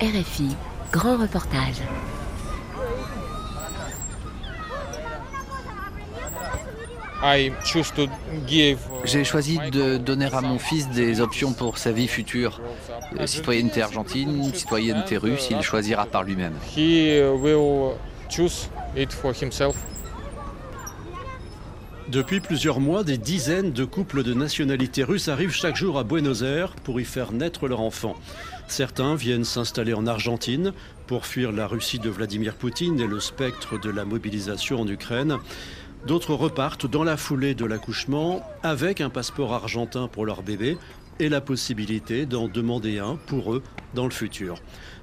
RFI, grand reportage. J'ai choisi de donner à mon fils des options pour sa vie future. Euh, Citoyenneté argentine, citoyenneté russe, il choisira par lui-même. Depuis plusieurs mois, des dizaines de couples de nationalité russe arrivent chaque jour à Buenos Aires pour y faire naître leur enfant. Certains viennent s'installer en Argentine pour fuir la Russie de Vladimir Poutine et le spectre de la mobilisation en Ukraine. D'autres repartent dans la foulée de l'accouchement avec un passeport argentin pour leur bébé et la possibilité d'en demander un pour eux dans le futur.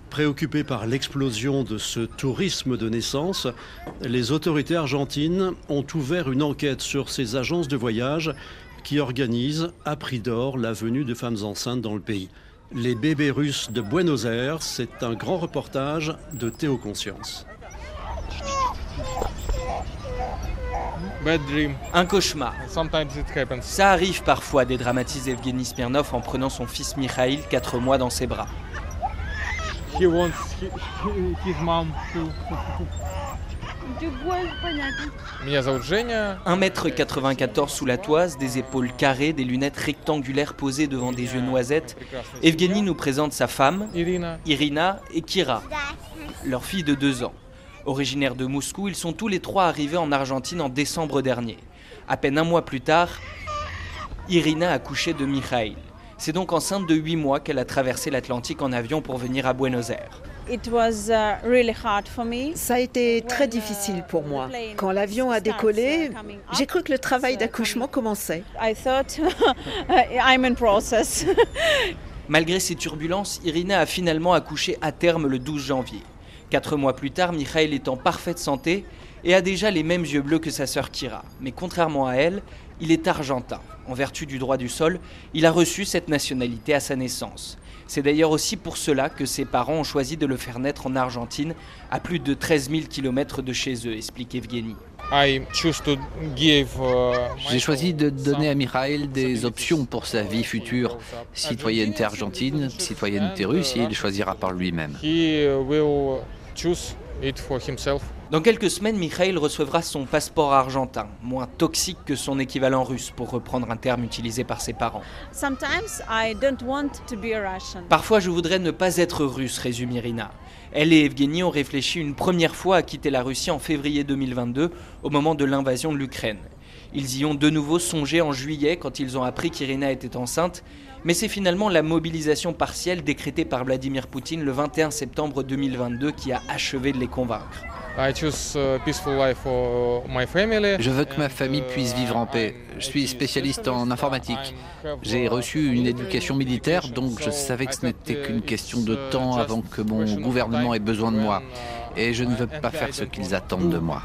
Préoccupés par l'explosion de ce tourisme de naissance, les autorités argentines ont ouvert une enquête sur ces agences de voyage qui organisent à prix d'or la venue de femmes enceintes dans le pays. Les bébés russes de Buenos Aires, c'est un grand reportage de Théo Conscience. Un cauchemar. Ça arrive parfois, dédramatise Evgeny Smirnov en prenant son fils Mikhail, 4 mois, dans ses bras. 1m94 sous la toise, des épaules carrées, des lunettes rectangulaires posées devant des yeux noisettes, Evgeny nous présente sa femme, Irina et Kira, leur fille de 2 ans. Originaires de Moscou, ils sont tous les trois arrivés en Argentine en décembre dernier. À peine un mois plus tard, Irina a couché de Mikhail. C'est donc enceinte de 8 mois qu'elle a traversé l'Atlantique en avion pour venir à Buenos Aires. Ça a été très difficile pour moi. Quand l'avion a décollé, j'ai cru que le travail d'accouchement commençait. Malgré ces turbulences, Irina a finalement accouché à terme le 12 janvier. Quatre mois plus tard, Mikhail est en parfaite santé et a déjà les mêmes yeux bleus que sa sœur Kira. Mais contrairement à elle, il est argentin. En vertu du droit du sol, il a reçu cette nationalité à sa naissance. C'est d'ailleurs aussi pour cela que ses parents ont choisi de le faire naître en Argentine, à plus de 13 000 km de chez eux, explique Evgeny. J'ai choisi de donner à Mikhail des options pour sa vie future. Citoyenneté argentine, citoyenneté russe, il choisira par lui-même. Dans quelques semaines, Mikhail recevra son passeport argentin, moins toxique que son équivalent russe, pour reprendre un terme utilisé par ses parents. Parfois, je voudrais ne pas être russe, résume Irina. Elle et Evgeny ont réfléchi une première fois à quitter la Russie en février 2022, au moment de l'invasion de l'Ukraine. Ils y ont de nouveau songé en juillet quand ils ont appris qu'Irina était enceinte, mais c'est finalement la mobilisation partielle décrétée par Vladimir Poutine le 21 septembre 2022 qui a achevé de les convaincre. Je veux que ma famille puisse vivre en paix. Je suis spécialiste en informatique. J'ai reçu une éducation militaire, donc je savais que ce n'était qu'une question de temps avant que mon gouvernement ait besoin de moi. Et je ne veux pas faire ce qu'ils attendent de moi.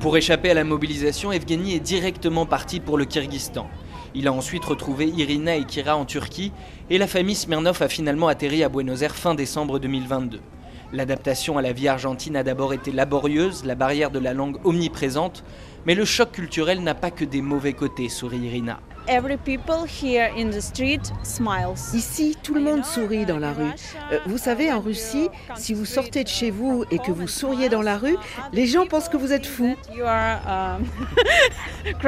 Pour échapper à la mobilisation, Evgeny est directement parti pour le Kyrgyzstan. Il a ensuite retrouvé Irina et Kira en Turquie et la famille Smirnov a finalement atterri à Buenos Aires fin décembre 2022. L'adaptation à la vie argentine a d'abord été laborieuse, la barrière de la langue omniprésente, mais le choc culturel n'a pas que des mauvais côtés, sourit Irina. Ici, tout le monde sourit dans la rue. Euh, vous savez, en Russie, si vous sortez de chez vous et que vous souriez dans la rue, les gens pensent que vous êtes fou. Um,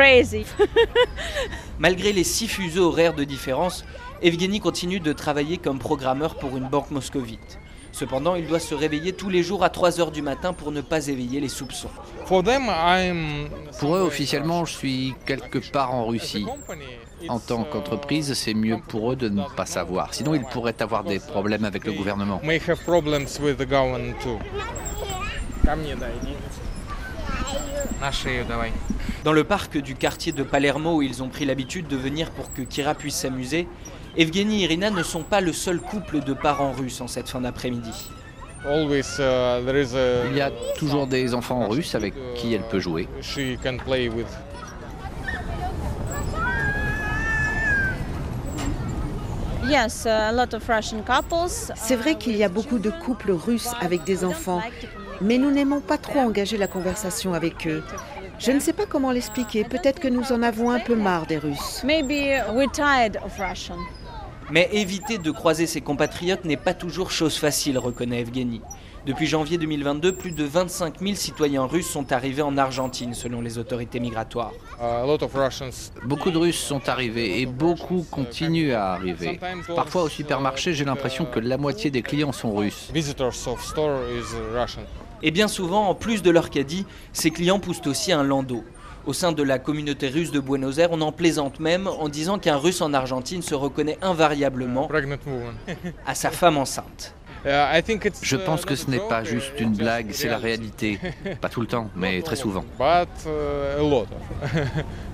Malgré les six fuseaux horaires de différence, Evgeny continue de travailler comme programmeur pour une banque moscovite. Cependant, il doit se réveiller tous les jours à 3 heures du matin pour ne pas éveiller les soupçons. Pour eux, officiellement, je suis quelque part en Russie. En tant qu'entreprise, c'est mieux pour eux de ne pas savoir. Sinon, ils pourraient avoir des problèmes avec le gouvernement. Dans le parc du quartier de Palermo où ils ont pris l'habitude de venir pour que Kira puisse s'amuser, Evgeny et Irina ne sont pas le seul couple de parents russes en cette fin d'après-midi. Uh, Il y a toujours des enfants russes avec qui elle peut jouer. C'est vrai qu'il y a beaucoup de couples russes avec des enfants, mais nous n'aimons pas trop engager la conversation avec eux. Je ne sais pas comment l'expliquer. Peut-être que nous en avons un peu marre des Russes. Mais éviter de croiser ses compatriotes n'est pas toujours chose facile, reconnaît Evgeny. Depuis janvier 2022, plus de 25 000 citoyens russes sont arrivés en Argentine, selon les autorités migratoires. Beaucoup de Russes sont arrivés et beaucoup continuent à arriver. Parfois au supermarché, j'ai l'impression que la moitié des clients sont russes. Et bien souvent, en plus de leur caddie, ces clients poussent aussi un landau. Au sein de la communauté russe de Buenos Aires, on en plaisante même en disant qu'un russe en Argentine se reconnaît invariablement à sa femme enceinte. Je pense que ce n'est pas juste une blague, c'est la réalité. Pas tout le temps, mais très souvent.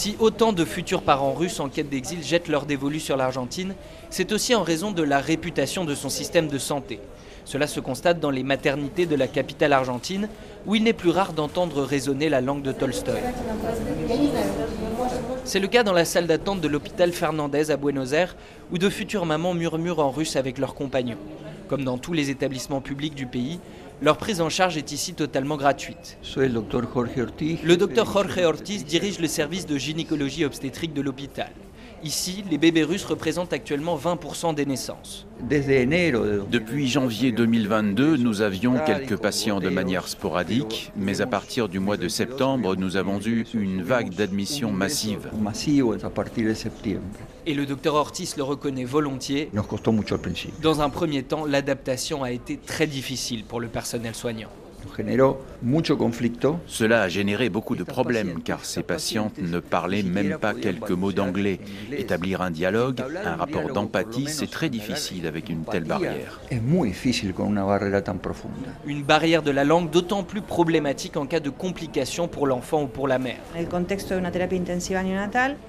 Si autant de futurs parents russes en quête d'exil jettent leur dévolu sur l'Argentine, c'est aussi en raison de la réputation de son système de santé. Cela se constate dans les maternités de la capitale argentine, où il n'est plus rare d'entendre résonner la langue de Tolstoï. C'est le cas dans la salle d'attente de l'hôpital Fernandez à Buenos Aires, où de futures mamans murmurent en russe avec leurs compagnons. Comme dans tous les établissements publics du pays, leur prise en charge est ici totalement gratuite. Le docteur Jorge Ortiz dirige le service de gynécologie obstétrique de l'hôpital. Ici, les bébés russes représentent actuellement 20% des naissances. Depuis janvier 2022, nous avions quelques patients de manière sporadique, mais à partir du mois de septembre, nous avons eu une vague d'admissions massive. Et le docteur Ortiz le reconnaît volontiers. Dans un premier temps, l'adaptation a été très difficile pour le personnel soignant. Cela a généré beaucoup de problèmes car ces patientes ne parlaient même pas quelques mots d'anglais. Établir un dialogue, un rapport d'empathie, c'est très difficile avec une telle barrière. Une barrière de la langue d'autant plus problématique en cas de complications pour l'enfant ou pour la mère.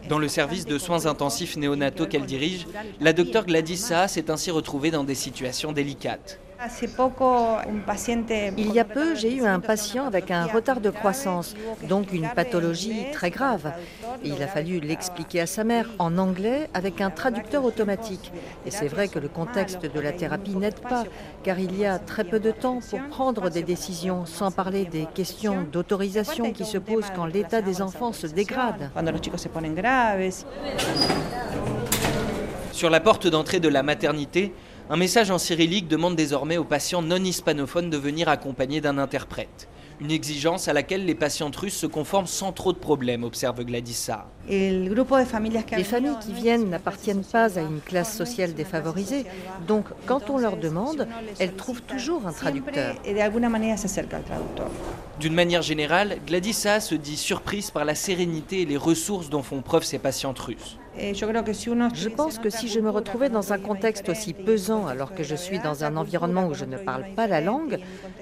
Dans le service de soins intensifs néonataux qu'elle dirige, la docteure Gladys Saha s'est ainsi retrouvée dans des situations délicates. Il y a peu, j'ai eu un patient avec un retard de croissance, donc une pathologie très grave. il a fallu l'expliquer à sa mère en anglais avec un traducteur automatique. Et c'est vrai que le contexte de la thérapie n'aide pas, car il y a très peu de temps pour prendre des décisions, sans parler des questions d'autorisation qui se posent quand l'état des enfants se dégrade. Sur la porte d'entrée de la maternité, un message en cyrillique demande désormais aux patients non hispanophones de venir accompagnés d'un interprète. Une exigence à laquelle les patientes russes se conforment sans trop de problèmes, observe Gladissa. Les familles qui viennent n'appartiennent pas à une classe sociale défavorisée, donc quand on leur demande, elles trouvent toujours un traducteur. D'une manière générale, Gladissa se dit surprise par la sérénité et les ressources dont font preuve ces patientes russes. Je pense que si je me retrouvais dans un contexte aussi pesant alors que je suis dans un environnement où je ne parle pas la langue,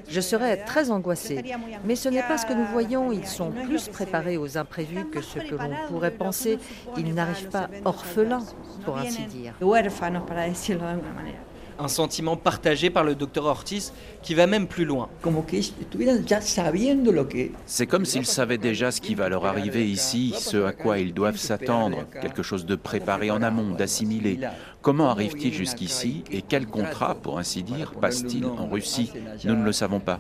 je serais très angoissée. Mais ce n'est pas ce que nous voyons, ils sont plus préparés aux imprévus que ce que l'on pourrait penser. Ils n'arrivent pas orphelins, pour ainsi dire. Un sentiment partagé par le docteur Ortiz qui va même plus loin. C'est comme s'ils savaient déjà ce qui va leur arriver ici, ce à quoi ils doivent s'attendre, quelque chose de préparé en amont, d'assimilé. Comment arrivent-ils jusqu'ici et quel contrat, pour ainsi dire, passe-t-il en Russie? Nous ne le savons pas.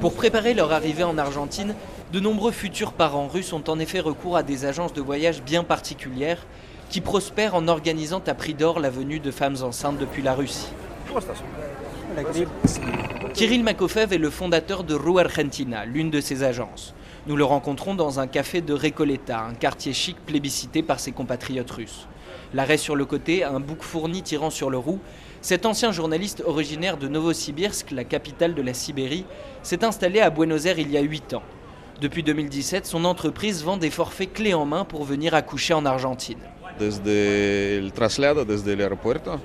Pour préparer leur arrivée en Argentine, de nombreux futurs parents russes ont en effet recours à des agences de voyage bien particulières qui prospèrent en organisant à prix d'or la venue de femmes enceintes depuis la Russie. Kirill Makofev est le fondateur de Ru Argentina, l'une de ces agences. Nous le rencontrons dans un café de Recoleta, un quartier chic plébiscité par ses compatriotes russes. L'arrêt sur le côté, un bouc fourni tirant sur le roue, cet ancien journaliste originaire de Novosibirsk, la capitale de la Sibérie, s'est installé à Buenos Aires il y a 8 ans. Depuis 2017, son entreprise vend des forfaits clés en main pour venir accoucher en Argentine.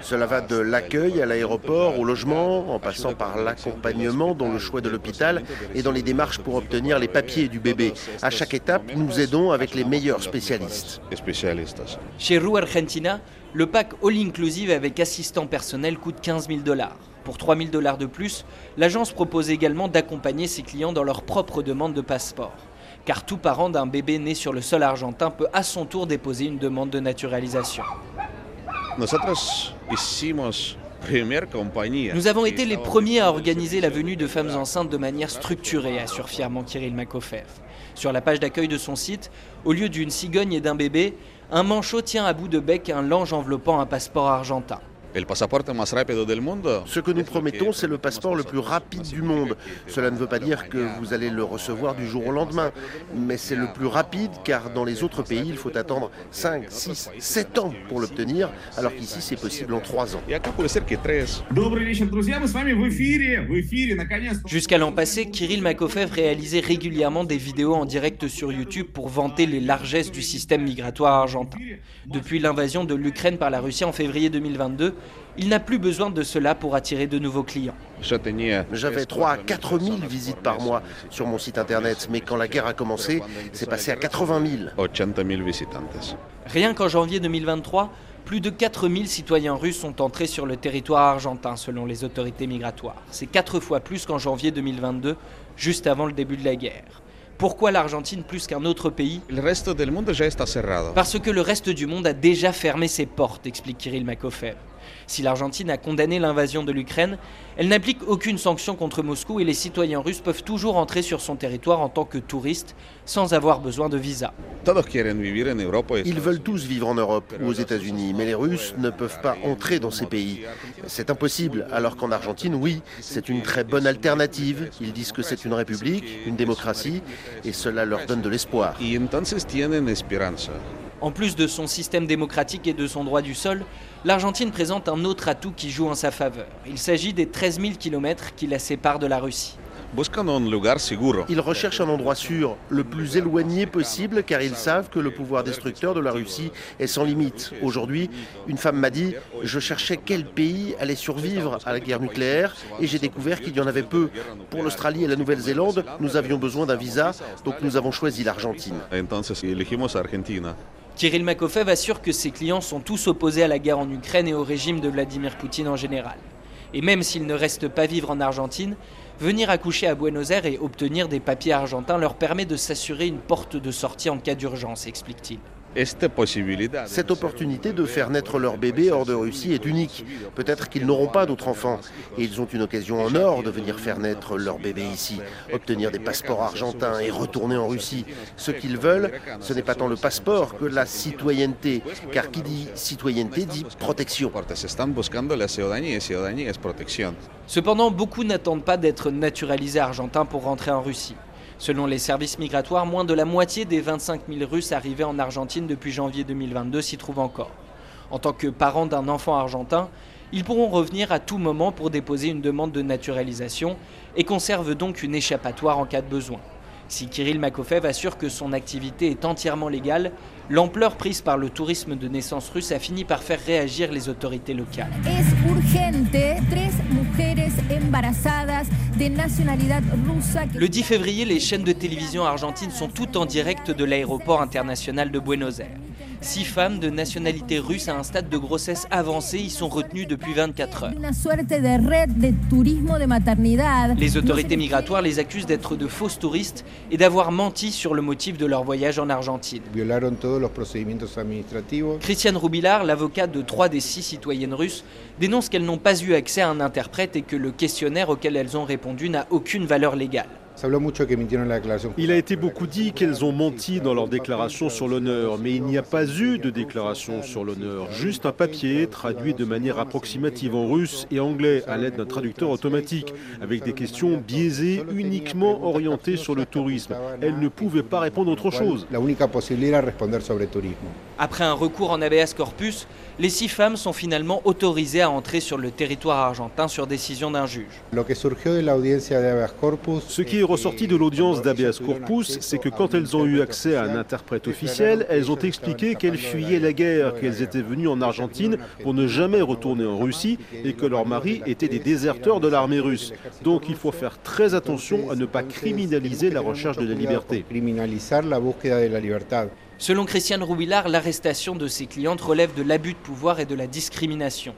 Cela va de l'accueil à l'aéroport, au logement, en passant par l'accompagnement dans le choix de l'hôpital et dans les démarches pour obtenir les papiers du bébé. À chaque étape, nous aidons avec les meilleurs spécialistes. Chez Ru Argentina, le pack all-inclusive avec assistant personnel coûte 15 000 dollars. Pour 3 000 dollars de plus, l'agence propose également d'accompagner ses clients dans leur propre demande de passeport. Car tout parent d'un bébé né sur le sol argentin peut à son tour déposer une demande de naturalisation. Nous avons été les premiers à organiser la venue de femmes enceintes de manière structurée, assure fièrement Kirill Makofer. Sur la page d'accueil de son site, au lieu d'une cigogne et d'un bébé, un manchot tient à bout de bec un lange enveloppant un passeport argentin. Ce que nous promettons, c'est le passeport le plus rapide du monde. Cela ne veut pas dire que vous allez le recevoir du jour au lendemain, mais c'est le plus rapide car dans les autres pays, il faut attendre 5, 6, 7 ans pour l'obtenir, alors qu'ici c'est possible en 3 ans. Jusqu'à l'an passé, Kirill Makofev réalisait régulièrement des vidéos en direct sur YouTube pour vanter les largesses du système migratoire argentin. Depuis l'invasion de l'Ukraine par la Russie en février 2022, il n'a plus besoin de cela pour attirer de nouveaux clients. J'avais 3 à 4 000 visites par mois sur mon site internet, mais quand la guerre a commencé, c'est passé à 80 000. Rien qu'en janvier 2023, plus de 4 000 citoyens russes sont entrés sur le territoire argentin selon les autorités migratoires. C'est 4 fois plus qu'en janvier 2022, juste avant le début de la guerre. Pourquoi l'Argentine plus qu'un autre pays? Parce que le reste du monde a déjà fermé ses portes, explique Kirill Makofer. Si l'Argentine a condamné l'invasion de l'Ukraine, elle n'applique aucune sanction contre Moscou et les citoyens russes peuvent toujours entrer sur son territoire en tant que touristes sans avoir besoin de visa. Ils veulent tous vivre en Europe ou aux États-Unis, mais les Russes ne peuvent pas entrer dans ces pays. C'est impossible, alors qu'en Argentine, oui, c'est une très bonne alternative. Ils disent que c'est une république, une démocratie, et cela leur donne de l'espoir. En plus de son système démocratique et de son droit du sol, l'Argentine présente un autre atout qui joue en sa faveur. Il s'agit des 13 000 km qui la séparent de la Russie. Ils recherchent un endroit sûr, le plus éloigné possible, car ils savent que le pouvoir destructeur de la Russie est sans limite. Aujourd'hui, une femme m'a dit Je cherchais quel pays allait survivre à la guerre nucléaire, et j'ai découvert qu'il y en avait peu. Pour l'Australie et la Nouvelle-Zélande, nous avions besoin d'un visa, donc nous avons choisi l'Argentine. Kirill Makofev assure que ses clients sont tous opposés à la guerre en Ukraine et au régime de Vladimir Poutine en général. Et même s'ils ne restent pas vivre en Argentine, venir accoucher à Buenos Aires et obtenir des papiers argentins leur permet de s'assurer une porte de sortie en cas d'urgence, explique-t-il. Cette opportunité de faire naître leur bébé hors de Russie est unique. Peut-être qu'ils n'auront pas d'autres enfants. Et ils ont une occasion en or de venir faire naître leur bébé ici, obtenir des passeports argentins et retourner en Russie. Ce qu'ils veulent, ce n'est pas tant le passeport que la citoyenneté. Car qui dit citoyenneté dit protection. Cependant, beaucoup n'attendent pas d'être naturalisés argentins pour rentrer en Russie. Selon les services migratoires, moins de la moitié des 25 000 Russes arrivés en Argentine depuis janvier 2022 s'y trouvent encore. En tant que parents d'un enfant argentin, ils pourront revenir à tout moment pour déposer une demande de naturalisation et conservent donc une échappatoire en cas de besoin. Si Kirill Makofev assure que son activité est entièrement légale, l'ampleur prise par le tourisme de naissance russe a fini par faire réagir les autorités locales. Le 10 février, les chaînes de télévision argentines sont toutes en direct de l'aéroport international de Buenos Aires. Six femmes de nationalité russe à un stade de grossesse avancé y sont retenues depuis 24 heures. Les autorités migratoires les accusent d'être de fausses touristes et d'avoir menti sur le motif de leur voyage en Argentine. Christiane Roubilard, l'avocat de trois des six citoyennes russes, dénonce qu'elles n'ont pas eu accès à un interprète et que le questionnaire auquel elles ont répondu n'a aucune valeur légale. Il a été beaucoup dit qu'elles ont menti dans leur déclaration sur l'honneur, mais il n'y a pas eu de déclaration sur l'honneur, juste un papier traduit de manière approximative en russe et anglais à l'aide d'un traducteur automatique, avec des questions biaisées uniquement orientées sur le tourisme. Elles ne pouvaient pas répondre autre chose. Après un recours en habeas corpus, les six femmes sont finalement autorisées à entrer sur le territoire argentin sur décision d'un juge. Ce qui est ressorti de l'audience d'habeas corpus, c'est que quand elles ont eu accès à un interprète officiel, elles ont expliqué qu'elles fuyaient la guerre, qu'elles étaient venues en Argentine pour ne jamais retourner en Russie et que leurs maris étaient des déserteurs de l'armée russe. Donc il faut faire très attention à ne pas criminaliser la recherche de la liberté. Selon Christiane Rouillard, l'arrestation de ses clientes relève de l'abus de pouvoir et de la discrimination.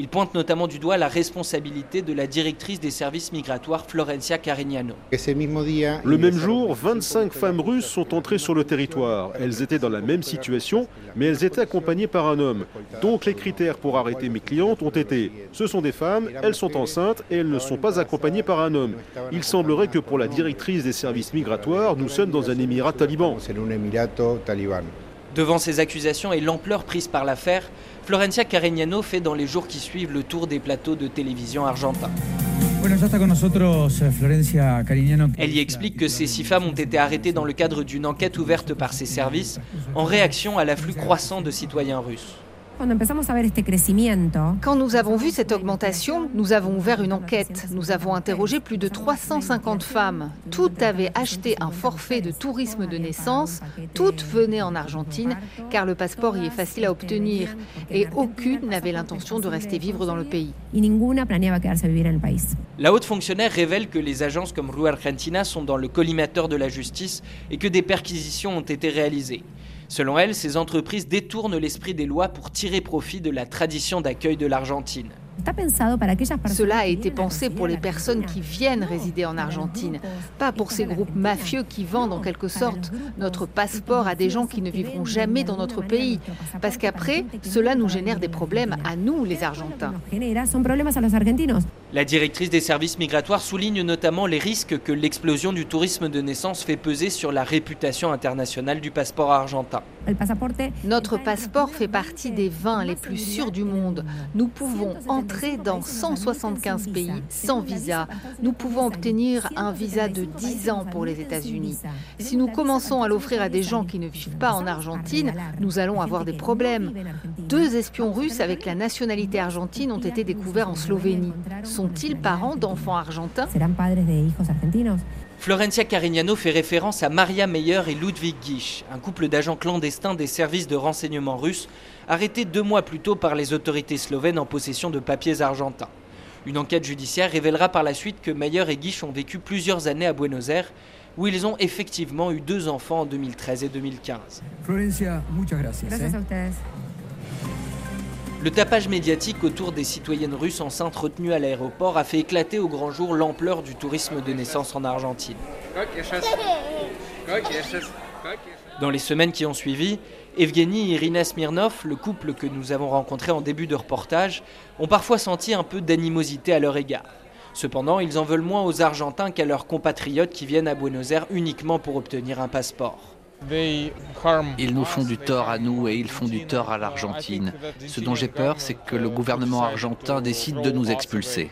Il pointe notamment du doigt la responsabilité de la directrice des services migratoires Florencia Carignano. Le même jour, 25 femmes russes sont entrées sur le territoire. Elles étaient dans la même situation, mais elles étaient accompagnées par un homme. Donc les critères pour arrêter mes clientes ont été ce sont des femmes, elles sont enceintes et elles ne sont pas accompagnées par un homme. Il semblerait que pour la directrice des services migratoires, nous sommes dans un émirat taliban. Devant ces accusations et l'ampleur prise par l'affaire, Florencia Carignano fait dans les jours qui suivent le tour des plateaux de télévision argentins. Elle y explique que ces six femmes ont été arrêtées dans le cadre d'une enquête ouverte par ses services en réaction à l'afflux croissant de citoyens russes. Quand nous avons vu cette augmentation, nous avons ouvert une enquête. Nous avons interrogé plus de 350 femmes. Toutes avaient acheté un forfait de tourisme de naissance. Toutes venaient en Argentine car le passeport y est facile à obtenir et aucune n'avait l'intention de rester vivre dans le pays. La haute fonctionnaire révèle que les agences comme Rue Argentina sont dans le collimateur de la justice et que des perquisitions ont été réalisées. Selon elle, ces entreprises détournent l'esprit des lois pour tirer profit de la tradition d'accueil de l'Argentine. Cela a été pensé pour les personnes qui viennent résider en Argentine, pas pour ces groupes mafieux qui vendent en quelque sorte notre passeport à des gens qui ne vivront jamais dans notre pays. Parce qu'après, cela nous génère des problèmes à nous, les Argentins. La directrice des services migratoires souligne notamment les risques que l'explosion du tourisme de naissance fait peser sur la réputation internationale du passeport argentin. Notre passeport fait partie des 20 les plus sûrs du monde. Nous pouvons entrer dans 175 pays sans visa. Nous pouvons obtenir un visa de 10 ans pour les États-Unis. Si nous commençons à l'offrir à des gens qui ne vivent pas en Argentine, nous allons avoir des problèmes. Deux espions russes avec la nationalité argentine ont été découverts en Slovénie. Sont-ils parents d'enfants argentins? Florencia Carignano fait référence à Maria Meyer et Ludwig Gisch, un couple d'agents clandestins des services de renseignement russes, arrêtés deux mois plus tôt par les autorités slovènes en possession de papiers argentins. Une enquête judiciaire révélera par la suite que Meyer et Gisch ont vécu plusieurs années à Buenos Aires, où ils ont effectivement eu deux enfants en 2013 et 2015. Florencia, muchas gracias. eh. Le tapage médiatique autour des citoyennes russes enceintes retenues à l'aéroport a fait éclater au grand jour l'ampleur du tourisme de naissance en Argentine. Dans les semaines qui ont suivi, Evgeny et Irina Smirnov, le couple que nous avons rencontré en début de reportage, ont parfois senti un peu d'animosité à leur égard. Cependant, ils en veulent moins aux Argentins qu'à leurs compatriotes qui viennent à Buenos Aires uniquement pour obtenir un passeport. Ils nous font du tort à nous et ils font du tort à l'Argentine. Ce dont j'ai peur, c'est que le gouvernement argentin décide de nous expulser.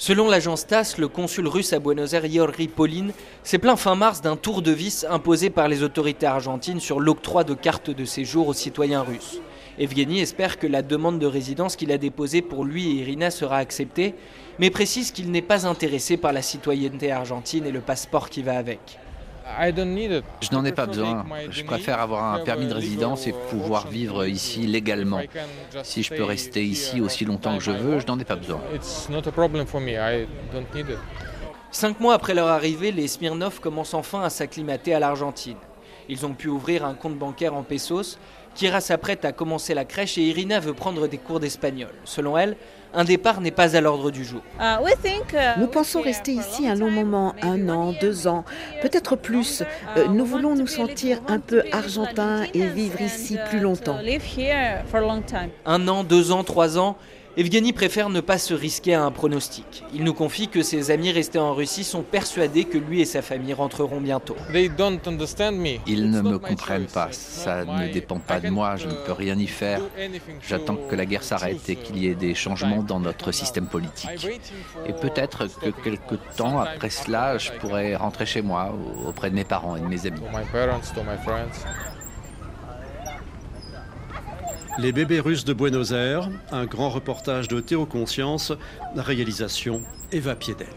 Selon l'agence TASS, le consul russe à Buenos Aires, Yorri Polin, s'est plaint fin mars d'un tour de vis imposé par les autorités argentines sur l'octroi de cartes de séjour aux citoyens russes. Evgeny espère que la demande de résidence qu'il a déposée pour lui et Irina sera acceptée, mais précise qu'il n'est pas intéressé par la citoyenneté argentine et le passeport qui va avec. Je n'en ai pas besoin. Je préfère avoir un permis de résidence et pouvoir vivre ici légalement. Si je peux rester ici aussi longtemps que je veux, je n'en ai pas besoin. Cinq mois après leur arrivée, les Smirnov commencent enfin à s'acclimater à l'Argentine. Ils ont pu ouvrir un compte bancaire en pesos. Kira s'apprête à commencer la crèche et Irina veut prendre des cours d'espagnol. Selon elle, un départ n'est pas à l'ordre du jour. Nous pensons rester ici un long moment, un an, deux ans, peut-être plus. Euh, nous voulons nous sentir un peu argentins et vivre ici plus longtemps. Un an, deux ans, trois ans, Evgeny préfère ne pas se risquer à un pronostic. Il nous confie que ses amis restés en Russie sont persuadés que lui et sa famille rentreront bientôt. Ils ne me comprennent pas. Ça ne dépend pas de moi. Je ne peux rien y faire. J'attends que la guerre s'arrête et qu'il y ait des changements dans notre système politique. Et peut-être que quelque temps après cela, je pourrai rentrer chez moi, auprès de mes parents et de mes amis. Les bébés russes de Buenos Aires, un grand reportage de Théo Conscience, réalisation Eva Piedel.